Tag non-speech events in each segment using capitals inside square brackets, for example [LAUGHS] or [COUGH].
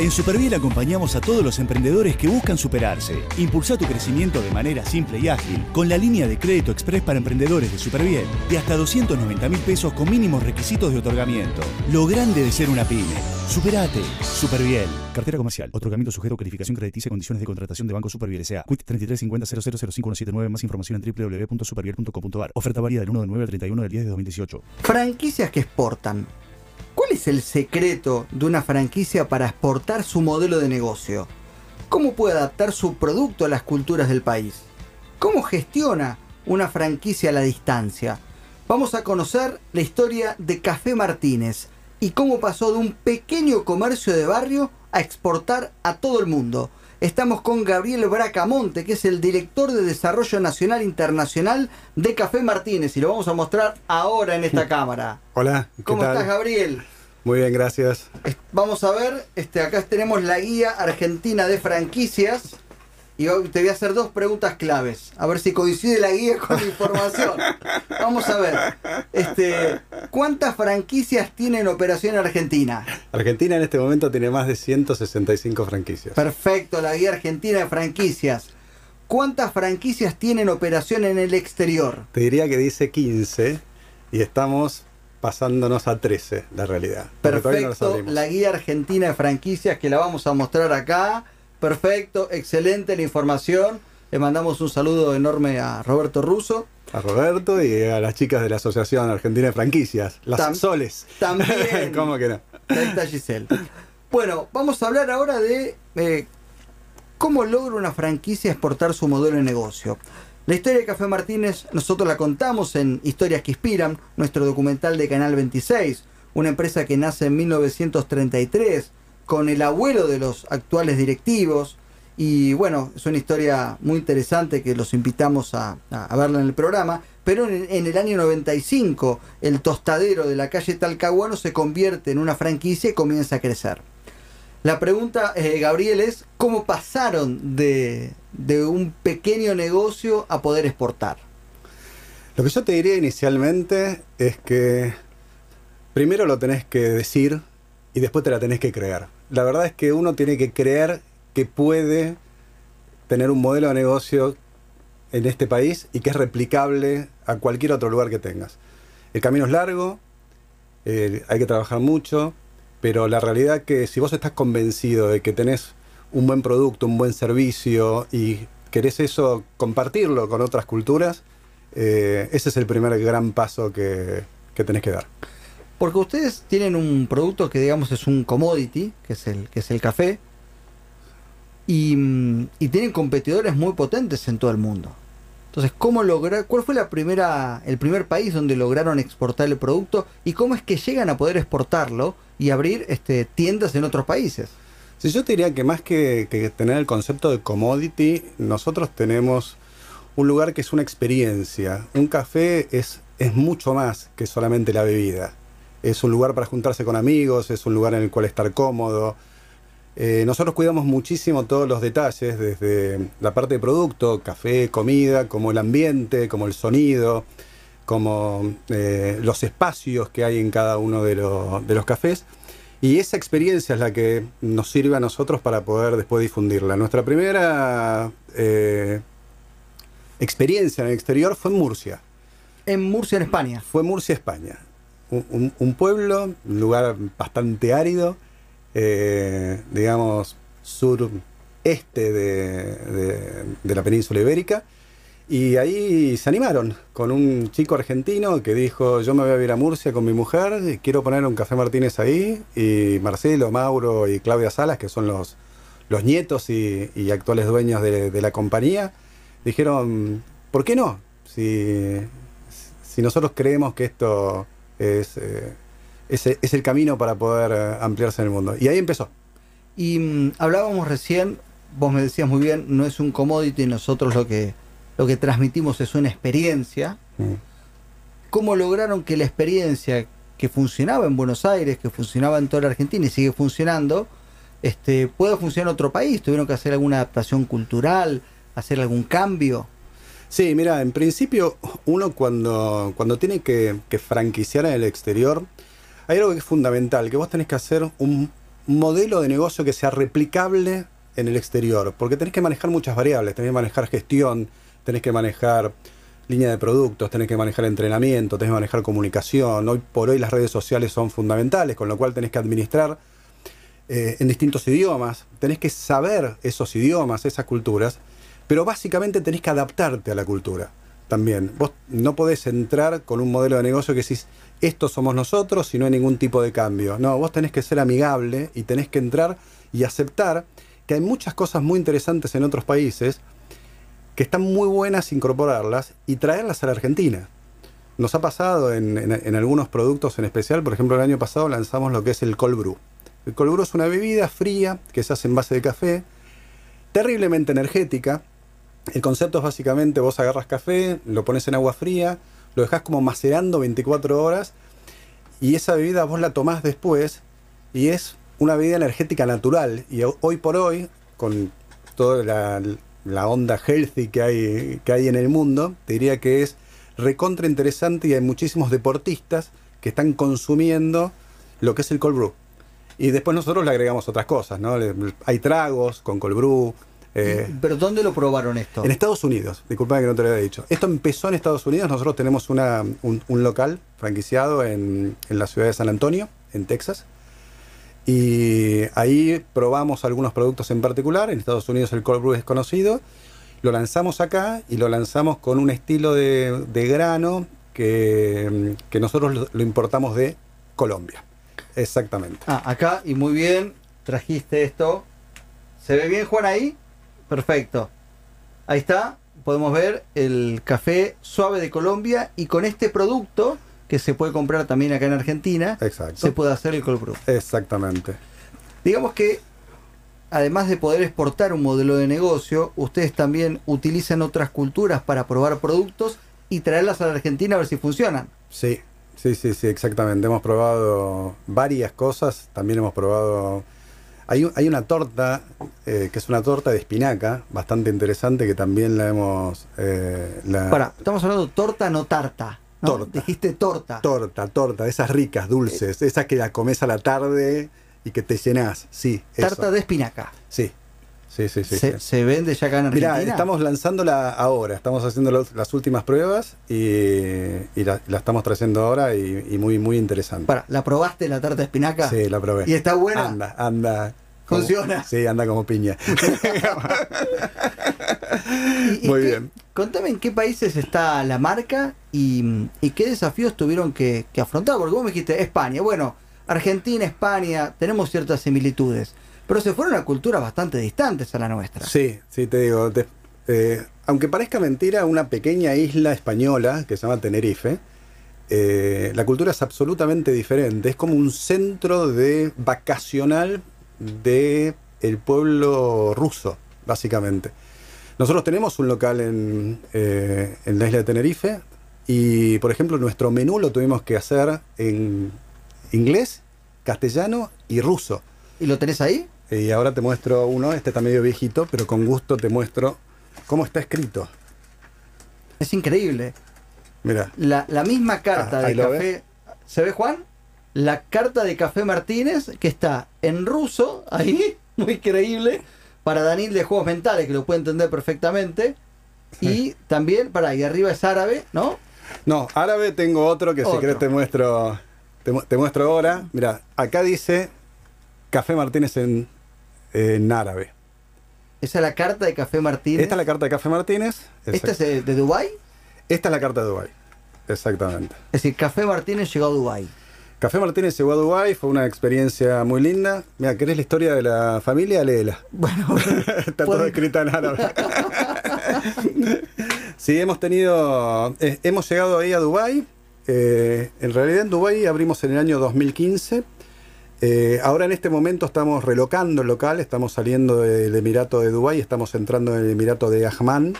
En Superviel acompañamos a todos los emprendedores que buscan superarse. Impulsa tu crecimiento de manera simple y ágil con la línea de crédito express para emprendedores de Superviel de hasta 290 mil pesos con mínimos requisitos de otorgamiento. Lo grande de ser una pyme. Superate. Superviel. Cartera comercial. Otorgamiento sujeto a calificación crediticia y condiciones de contratación de Banco Superviel S.A. Quit 3350 Más información en www.superviel.com.ar. Oferta válida del 1 de 9 al 31 del 10 de 2018. Franquicias que exportan. ¿Cuál es el secreto de una franquicia para exportar su modelo de negocio? ¿Cómo puede adaptar su producto a las culturas del país? ¿Cómo gestiona una franquicia a la distancia? Vamos a conocer la historia de Café Martínez y cómo pasó de un pequeño comercio de barrio a exportar a todo el mundo. Estamos con Gabriel Bracamonte, que es el director de Desarrollo Nacional Internacional de Café Martínez, y lo vamos a mostrar ahora en esta cámara. Hola, ¿qué ¿Cómo tal? estás, Gabriel? Muy bien, gracias. Vamos a ver, este, acá tenemos la guía argentina de franquicias. Y hoy te voy a hacer dos preguntas claves. A ver si coincide la guía con la información. [LAUGHS] Vamos a ver. Este, ¿Cuántas franquicias tiene en operación en Argentina? Argentina en este momento tiene más de 165 franquicias. Perfecto, la guía argentina de franquicias. ¿Cuántas franquicias tienen operación en el exterior? Te diría que dice 15 y estamos pasándonos a 13, la realidad. no Perfecto, la guía argentina de franquicias que la vamos a mostrar acá. Perfecto, excelente la información. Le mandamos un saludo enorme a Roberto Russo. A Roberto y a las chicas de la Asociación Argentina de Franquicias, las Tam- Soles. También. [LAUGHS] ¿Cómo que no? Ahí está Giselle. Bueno, vamos a hablar ahora de eh, cómo logra una franquicia exportar su modelo de negocio. La historia de Café Martínez nosotros la contamos en Historias que Inspiran, nuestro documental de Canal 26, una empresa que nace en 1933 con el abuelo de los actuales directivos. Y bueno, es una historia muy interesante que los invitamos a, verla en el programa. Pero en, en el año 95, el tostadero de la calle Talcahuano se convierte en una franquicia y comienza a crecer. La pregunta, eh, Gabriel, es cómo pasaron de, de un pequeño negocio a poder exportar. Lo que yo te diría inicialmente es que primero lo tenés que decir y después te la tenés que creer. La verdad es que uno tiene que creer que puede tener un modelo de negocio en este país y que es replicable a cualquier otro lugar que tengas. El camino es largo, eh, hay que trabajar mucho, pero la realidad que si vos estás convencido de que tenés un buen producto, un buen servicio y querés eso compartirlo con otras culturas, eh, ese es el primer gran paso que, que tenés que dar. Porque ustedes tienen un producto que digamos es un commodity, que es el, que es el café, y, mm, y tienen competidores muy potentes en todo el mundo. Entonces, ¿cómo lograr, ¿cuál fue la primera, el primer país donde lograron exportar el producto y cómo es que llegan a poder exportarlo y abrir este, tiendas en otros países? Si yo te diría que más que, que tener el concepto de commodity, nosotros tenemos un lugar que es una experiencia. Un café es, es mucho más que solamente la bebida. Es un lugar para juntarse con amigos, es un lugar en el cual estar cómodo. Eh, nosotros cuidamos muchísimo todos los detalles, desde la parte de producto, café, comida, como el ambiente, como el sonido, como eh, los espacios que hay en cada uno de, lo- de los cafés. Y esa experiencia es la que nos sirve a nosotros para poder después difundirla. Nuestra primera eh, experiencia en el exterior fue en Murcia. En Murcia, en España. Fue Murcia, España. Un, un- un pueblo, un lugar bastante árido, eh, digamos, sureste de, de- la península ibérica. Y ahí se animaron con un chico argentino que dijo, yo me voy a ir a Murcia con mi mujer, quiero poner un Café Martínez ahí. Y Marcelo, Mauro y Claudia Salas, que son los, los nietos y, actuales dueños de, de la compañía, dijeron, ¿por qué no? Si, si nosotros creemos que esto es, eh, es, es el camino para poder eh, ampliarse en el mundo. Y ahí empezó. Y mm, hablábamos recién, vos me decías muy bien, no es un commodity, nosotros lo que, lo que transmitimos es una experiencia. Mm. ¿Cómo lograron que la experiencia que funcionaba en Buenos Aires, que funcionaba en toda la Argentina y sigue funcionando, este, pueda funcionar en otro país? ¿Tuvieron que hacer alguna adaptación cultural, hacer algún cambio? Sí, mira, en principio uno cuando, cuando tiene que, que franquiciar en el exterior, hay algo que es fundamental, que vos tenés que hacer un modelo de negocio que sea replicable en el exterior, porque tenés que manejar muchas variables, tenés que manejar gestión, tenés que manejar línea de productos, tenés que manejar entrenamiento, tenés que manejar comunicación. Hoy por hoy las redes sociales son fundamentales, con lo cual tenés que administrar eh, en distintos idiomas, tenés que saber esos idiomas, esas culturas, pero básicamente tenés que adaptarte a la cultura también. Vos no podés entrar con un modelo de negocio que decís, estos somos nosotros y no hay ningún tipo de cambio. No, vos tenés que ser amigable y tenés que entrar y aceptar que hay muchas cosas muy interesantes en otros países que están muy buenas incorporarlas y traerlas a la Argentina. Nos ha pasado en, algunos productos en especial, por ejemplo el año pasado lanzamos lo que es el cold brew. El cold brew es una bebida fría que se hace en base de café, terriblemente energética. El concepto es básicamente vos agarras café, lo pones en agua fría, lo dejas como macerando 24 horas y esa bebida vos la tomás después y es una bebida energética natural. Y hoy por hoy, con toda la, la onda healthy que hay, que hay en el mundo, te diría que es recontra interesante y hay muchísimos deportistas que están consumiendo lo que es el cold brew. Y después nosotros le agregamos otras cosas, ¿no? Hay tragos con cold brew. Eh, ¿Pero dónde lo probaron esto? En Estados Unidos, disculpa que no te lo había dicho. Esto empezó en Estados Unidos, nosotros tenemos una, un, local franquiciado en, en la ciudad de San Antonio, en Texas. Y ahí probamos algunos productos en particular. En Estados Unidos el cold brew es conocido. Lo lanzamos acá y lo lanzamos con un estilo de, grano que, nosotros lo importamos de Colombia. Exactamente. Ah, acá y muy bien, trajiste esto. ¿Se ve bien Juan ahí? Perfecto. Ahí está, podemos ver el café suave de Colombia y con este producto que se puede comprar también acá en Argentina, se puede hacer el cold brew. Exactamente. Digamos que además de poder exportar un modelo de negocio, ustedes también utilizan otras culturas para probar productos y traerlas a la Argentina a ver si funcionan. Sí, sí, sí, sí, exactamente. Hemos probado varias cosas, también hemos probado... Hay, hay una torta, eh, que es una torta de espinaca, bastante interesante, que también la hemos... Eh, Para, estamos hablando de torta, no tarta. Torta. Dijiste torta. Torta, torta, esas ricas, dulces, esas que la comes a la tarde y que te llenas, sí. Tarta de espinaca. Sí. Sí, sí, sí. ¿Se, vende ya acá en Argentina? Mira, estamos lanzándola ahora, estamos haciendo las últimas pruebas y, la, estamos trayendo ahora y, muy, muy interesante. Para, ¿La probaste la tarta de espinaca? Sí, la probé. ¿Y está buena? Anda, anda. ¿Funciona? [LAUGHS] sí, anda como piña. [LAUGHS] Muy bien. Contame en qué países está la marca y, qué desafíos tuvieron que, afrontar. Porque vos me dijiste España. Bueno, Argentina, España, tenemos ciertas similitudes. Pero se fueron a culturas bastante distantes a la nuestra. Sí, sí, te digo. Eh, aunque parezca mentira, una pequeña isla española que se llama Tenerife, eh, la cultura es absolutamente diferente. Es como un centro de vacacional de el pueblo ruso, básicamente. Nosotros tenemos un local en, eh, en la isla de Tenerife y, por ejemplo, nuestro menú lo tuvimos que hacer en inglés, castellano y ruso. ¿Y lo tenés ahí? Y ahora te muestro uno, este está medio viejito, pero con gusto te muestro cómo está escrito. Es increíble. Mira. La, misma carta ah, de café. ¿Se ve, Juan? La carta de Café Martínez, que está en ruso, ahí, [LAUGHS] muy creíble para Daniel de Juegos Mentales, que lo puede entender perfectamente. Y también, para ahí arriba es árabe, ¿no? No, árabe tengo otro que si querés te muestro, te, muestro ahora. Mira, acá dice Café Martínez en, en árabe. ¿Esa es la carta de Café Martínez? Esta es la carta de Café Martínez. ¿Esta es de, de Dubái? Esta es la carta de Dubái, exactamente. Es decir, Café Martínez llegó a Dubái. Café Martínez llegó a Dubái, fue una experiencia muy linda. Mira, ¿querés la historia de la familia? Léela. [LAUGHS] Bueno, [LAUGHS] está todo escrita en árabe. [LAUGHS] sí, hemos tenido, eh, hemos llegado ahí a Dubái. Eh, en realidad en Dubái abrimos en el año 2015. Eh, ahora en este momento estamos relocando el local, estamos saliendo del Emirato de Dubái, estamos entrando en el Emirato de Ahman.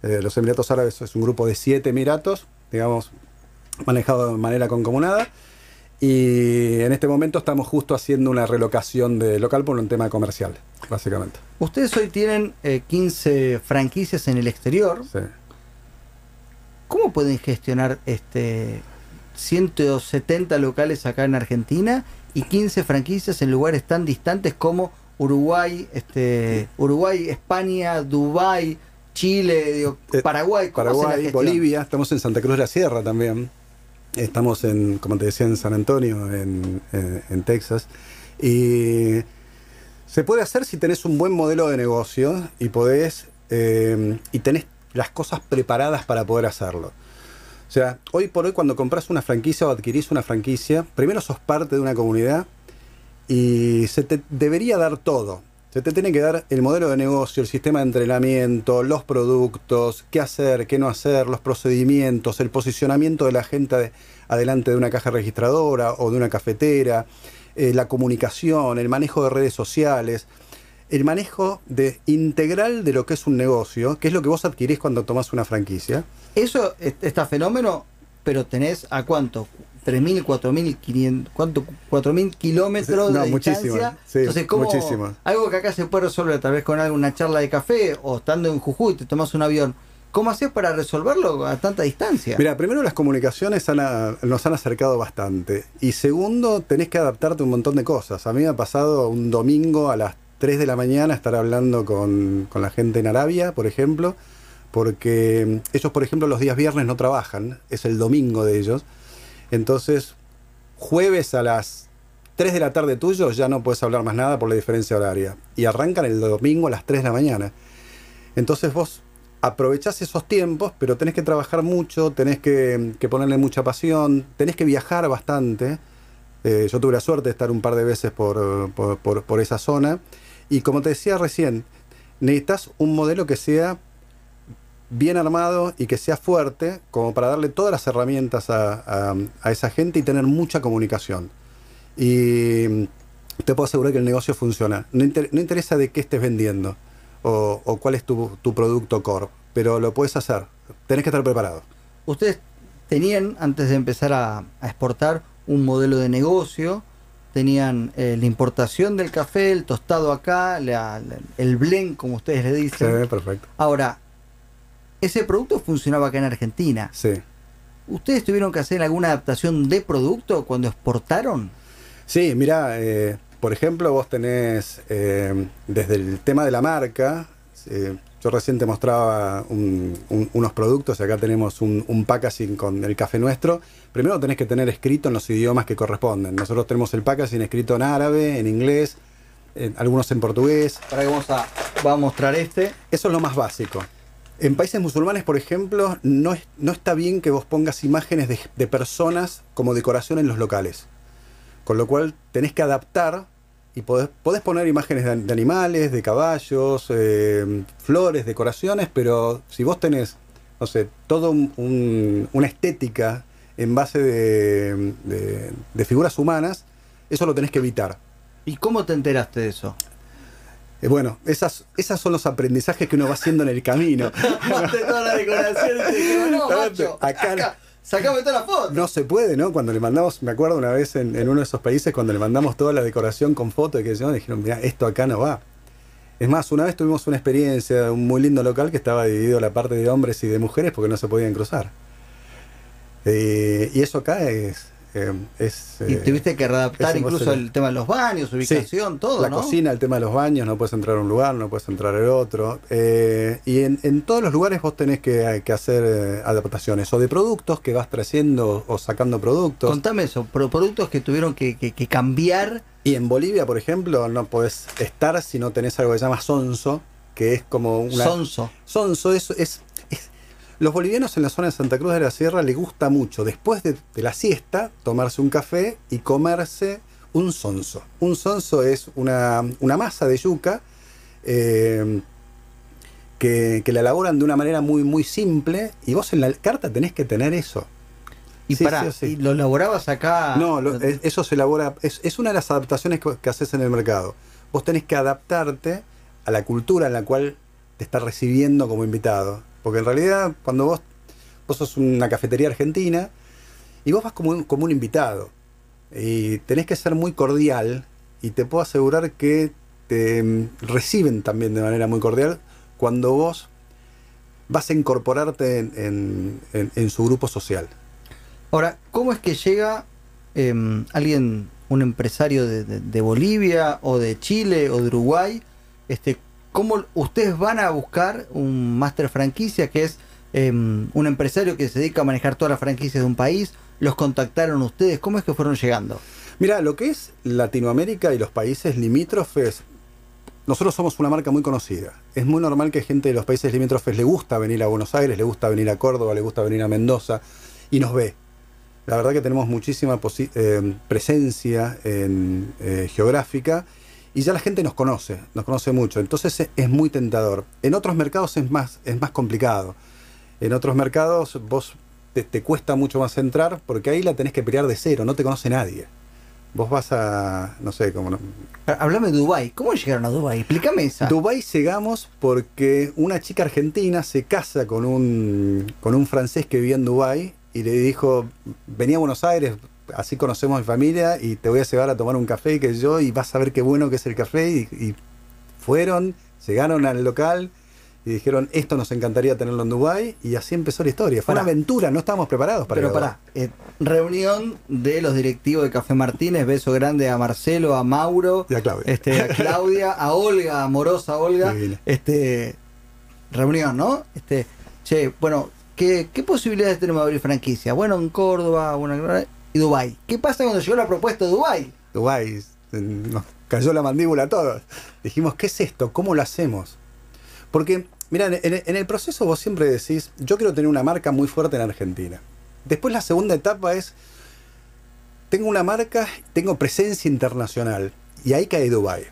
los Emiratos Árabes es un grupo de siete emiratos, digamos, manejado de manera concomunada. Y en este momento estamos justo haciendo una relocación de local por un tema comercial, básicamente. Ustedes hoy tienen 15 eh, franquicias en el exterior. Sí. ¿cómo pueden gestionar este 170 locales acá en Argentina y 15 franquicias en lugares tan distantes como Uruguay, este, Uruguay, España, Dubái, Chile, Eh, Paraguay, ¿cómo hacen la Paraguay? Bolivia, estamos en Santa Cruz de la Sierra también. Estamos en, como te decía, en San Antonio, en, Texas. Y se puede hacer si tenés un buen modelo de negocio y podés eh, y tenés las cosas preparadas para poder hacerlo. O sea, hoy por hoy cuando compras una franquicia o adquirís una franquicia, primero sos parte de una comunidad y se te debería dar todo. Se te tiene que dar el modelo de negocio, el sistema de entrenamiento, los productos, qué hacer, qué no hacer, los procedimientos, el posicionamiento de la gente ade- adelante de una caja registradora o de una cafetera, eh, la comunicación, el manejo de redes sociales, el manejo de, integral de lo que es un negocio, que es lo que vos adquirís cuando tomás una franquicia. Eso es- está fenómeno, pero tenés a cuánto? 3.000, 4.500, ¿cuánto? 4.000 kilómetros No, de muchísimo, distancia. sí, Entonces, ¿cómo, muchísimo. algo que acá se puede resolver tal vez con alguna charla de café o estando en Jujuy te tomas un avión. ¿Cómo haces para resolverlo a tanta distancia? Mira, primero las comunicaciones han a- nos han acercado bastante. Y segundo, tenés que adaptarte a un montón de cosas. A mí me ha pasado un domingo a las 3 de la mañana estar hablando con, con la gente en Arabia, por ejemplo, porque ellos, por ejemplo, los días viernes no trabajan, es el domingo de ellos. Entonces, jueves a las 3 de la tarde tuyo ya no puedes hablar más nada por la diferencia horaria. Y arrancan el domingo a las 3 de la mañana. Entonces vos aprovechás esos tiempos, pero tenés que trabajar mucho, tenés que, ponerle mucha pasión, tenés que viajar bastante. Eh, yo tuve la suerte de estar un par de veces por, por- por esa zona. Y como te decía recién, necesitas un modelo que sea bien armado y que sea fuerte, como para darle todas las herramientas a, a- a esa gente y tener mucha comunicación. Y te puedo asegurar que el negocio funciona. No, inter- no interesa de qué estés vendiendo o, o cuál es tu, tu producto core, pero lo puedes hacer. Tenés que estar preparado. Ustedes tenían, antes de empezar a, a exportar, un modelo de negocio, tenían eh, la importación del café, el tostado acá, la- la- el blend, como ustedes le dicen. Sí, perfecto. Ahora, ese producto funcionaba acá en Argentina. Sí. ¿Ustedes tuvieron que hacer alguna adaptación de producto cuando exportaron? Sí, mira, eh, por ejemplo, vos tenés eh, desde el tema de la marca, eh, yo recién te mostraba un- un- unos productos, y acá tenemos un, un packaging con el café nuestro. Primero tenés que tener escrito en los idiomas que corresponden. Nosotros tenemos el packaging escrito en árabe, en inglés, en- algunos en portugués. Para que vamos a, va a mostrar este. Eso es lo más básico. En países musulmanes, por ejemplo, no, es- no está bien que vos pongas imágenes de, de personas como decoración en los locales. Con lo cual tenés que adaptar y podés, podés poner imágenes de, animales, de caballos, eh, flores, decoraciones, pero si vos tenés, no sé, toda una estética en base de- de figuras humanas, eso lo tenés que evitar. ¿Y cómo te enteraste de eso? Eh, bueno, esas, esas son los aprendizajes que uno va haciendo en el camino. [LAUGHS] Toda la decoración y te dije, no, macho, Acá- acá, sacame toda la foto. No se puede, ¿no? Cuando le mandamos, me acuerdo una vez en, en uno de esos países, cuando le mandamos toda la decoración con fotos, que decían, dijeron, mira, esto acá no va. Es más, una vez tuvimos una experiencia, un muy lindo local que estaba dividido la parte de hombres y de mujeres porque no se podían cruzar. Eh, y eso acá es... eh, es y eh, tuviste que readaptar incluso el tema de los baños, ubicación, todo, la ¿no? cocina, el tema de los baños, no puedes entrar a un lugar, no puedes entrar al otro. Eh, y en, en todos los lugares vos tenés que, que hacer eh, adaptaciones, o de productos que vas trayendo o sacando productos. Contame eso, pro- productos que tuvieron que, que- que cambiar. Y en Bolivia, por ejemplo, no podés estar si no tenés algo que se llama sonso, que es como una... Sonso. Sonso es, es- Los bolivianos en la zona de Santa Cruz de la Sierra les gusta mucho, después de, de la siesta, tomarse un café y comerse un sonso. Un sonso es una, una masa de yuca eh, que, que la elaboran de una manera muy, muy simple y vos en la carta tenés que tener eso. Y Sí, pará, sí, sí. ¿y lo elaborabas acá? No, lo- es- eso se elabora, es, es una de las adaptaciones que, que haces en el mercado. Vos tenés que adaptarte a la cultura en la cual te está recibiendo como invitado. Porque en realidad, cuando vos, vos sos una cafetería argentina y vos vas como un, como un invitado y tenés que ser muy cordial y te puedo asegurar que te mm, reciben también de manera muy cordial cuando vos vas a incorporarte en, en- su grupo social. Ahora, ¿cómo es que llega em, alguien, un empresario de, de- de Bolivia o de Chile o de Uruguay? Este, ¿Cómo ustedes van a buscar un máster franquicia que es em, un empresario que se dedica a manejar todas las franquicias de un país? ¿Los contactaron ustedes? ¿Cómo es que fueron llegando? Mira, lo que es Latinoamérica y los países limítrofes, nosotros somos una marca muy conocida. Es muy normal que gente de los países limítrofes le gusta venir a Buenos Aires, le gusta venir a Córdoba, le gusta venir a Mendoza y nos ve. La verdad que tenemos muchísima eh, presencia en, eh, geográfica y ya la gente nos conoce, nos conoce mucho. Entonces es, muy tentador. En otros mercados es más, es más complicado. En otros mercados vos te, te cuesta mucho más entrar porque ahí la tenés que pelear de cero, no te conoce nadie. Vos vas a, no sé, como... no- Háblame de Dubái. ¿Cómo llegaron a Dubái? Explícame esa. Dubái llegamos porque una chica argentina se casa con un, con un francés que vivía en Dubái y le dijo, vení a Buenos Aires, así conocemos a mi familia y te voy a llevar a tomar un café y que yo y vas a ver qué bueno que es el café y, y fueron, llegaron al local y dijeron, esto nos encantaría tenerlo en Dubái y así empezó la historia. Fue Pará. una aventura, no estábamos preparados para Pero pará, eh, reunión de los directivos de Café Martínez, beso grande a Marcelo, a Mauro, Y a Claudia. este, a Claudia, a Olga, amorosa Olga, Divina. este reunión, ¿no? Este, che, bueno, ¿qué, qué posibilidades tenemos de abrir franquicia? Bueno, en Córdoba, una y Dubái. ¿Qué pasa cuando llegó la propuesta de Dubái? Dubái, nos cayó la mandíbula a todos. Dijimos, ¿qué es esto? ¿Cómo lo hacemos? Porque, mira, en el proceso vos siempre decís, yo quiero tener una marca muy fuerte en Argentina. Después la segunda etapa es, tengo una marca, tengo presencia internacional. Y ahí cae Dubái.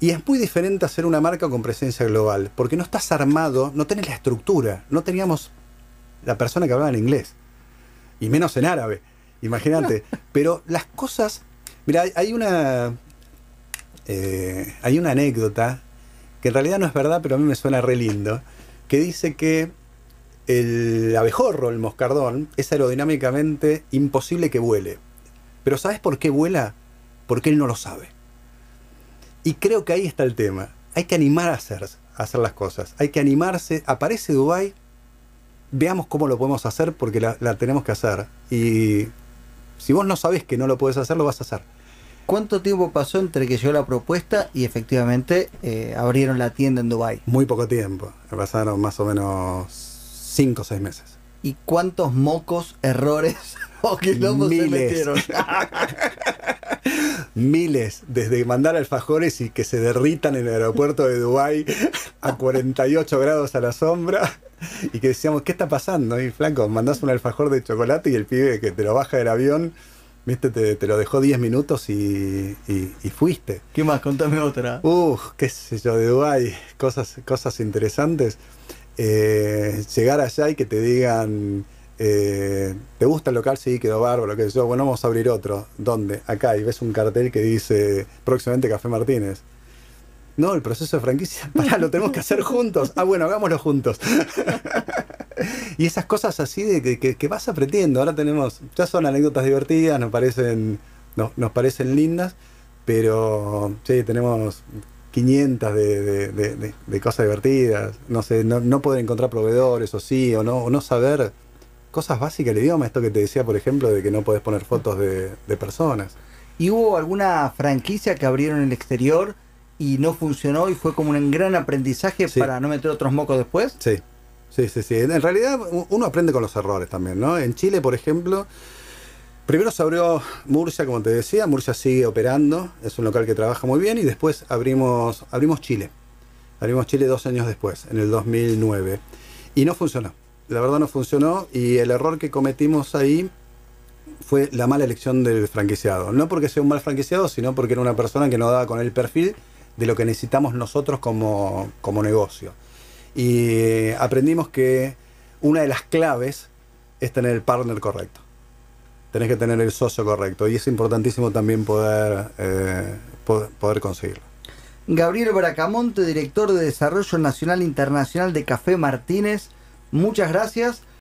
Y es muy diferente hacer una marca con presencia global, porque no estás armado, no tenés la estructura, no teníamos la persona que hablaba en inglés, y menos en árabe, imagínate. Pero las cosas, mira, hay- una, eh, hay una anécdota que en realidad no es verdad, pero a mí me suena re lindo, que dice que el abejorro, el moscardón, es aerodinámicamente imposible que vuele. Pero ¿sabes por qué vuela? Porque él no lo sabe. Y creo que ahí está el tema. Hay que animar a hacer, a hacer las cosas. Hay que animarse. Aparece Dubai, veamos cómo lo podemos hacer porque la, la tenemos que hacer. Y si vos no sabés que no lo puedes hacer, lo vas a hacer. ¿Cuánto tiempo pasó entre que llegó la propuesta y efectivamente eh, abrieron la tienda en Dubái? Muy poco tiempo. Pasaron más o menos 5 o 6 meses. ¿Y cuántos mocos, errores [LAUGHS] o quilombos se metieron? [LAUGHS] Miles, desde mandar alfajores y que se derritan en el aeropuerto de Dubái a 48 grados a la sombra y que decíamos, ¿qué está pasando? Y flaco, mandás un alfajor de chocolate y el pibe que te lo baja del avión, viste, te, te lo dejó 10 minutos y, y- y fuiste. ¿Qué más? Contame otra. Uf, qué sé yo, de Dubái, cosas, cosas interesantes. Eh, llegar allá y que te digan, eh, ¿te gusta el local? Sí, quedó bárbaro, sé yo. Bueno, vamos a abrir otro. ¿Dónde? Acá. Y ves un cartel que dice próximamente Café Martínez. No, el proceso de franquicia, [LAUGHS] pará, lo tenemos que hacer juntos. Ah, bueno, hagámoslo juntos. [LAUGHS] y esas cosas así de que, que- que vas aprendiendo. Ahora tenemos, ya son anécdotas divertidas, nos parecen, nos, nos parecen lindas, pero sí, tenemos 500 de, de- de- de- de cosas divertidas. No sé, no, no poder encontrar proveedores o sí, o no, o no saber cosas básicas del idioma. Esto que te decía, por ejemplo, de que no podés poner fotos de, de personas. ¿Y hubo alguna franquicia que abrieron en el exterior y no funcionó y fue como un gran aprendizaje Sí. para no meter otros mocos después? Sí, sí, sí, sí. En realidad uno aprende con los errores también, ¿no? En Chile, por ejemplo, primero se abrió Murcia, como te decía, Murcia sigue operando, es un local que trabaja muy bien y después abrimos, abrimos Chile. Abrimos Chile dos años después, en el 2009. Y no funcionó. La verdad no funcionó y el error que cometimos ahí fue la mala elección del franquiciado. No porque sea un mal franquiciado, sino porque era una persona que no daba con el perfil de lo que necesitamos nosotros como, como negocio. Y aprendimos que una de las claves es tener el partner correcto. Tenés que tener el socio correcto. Y es importantísimo también poder, eh, po- poder conseguirlo. Gabriel Bracamonte, director de Desarrollo Nacional Internacional de Café Martínez, muchas gracias.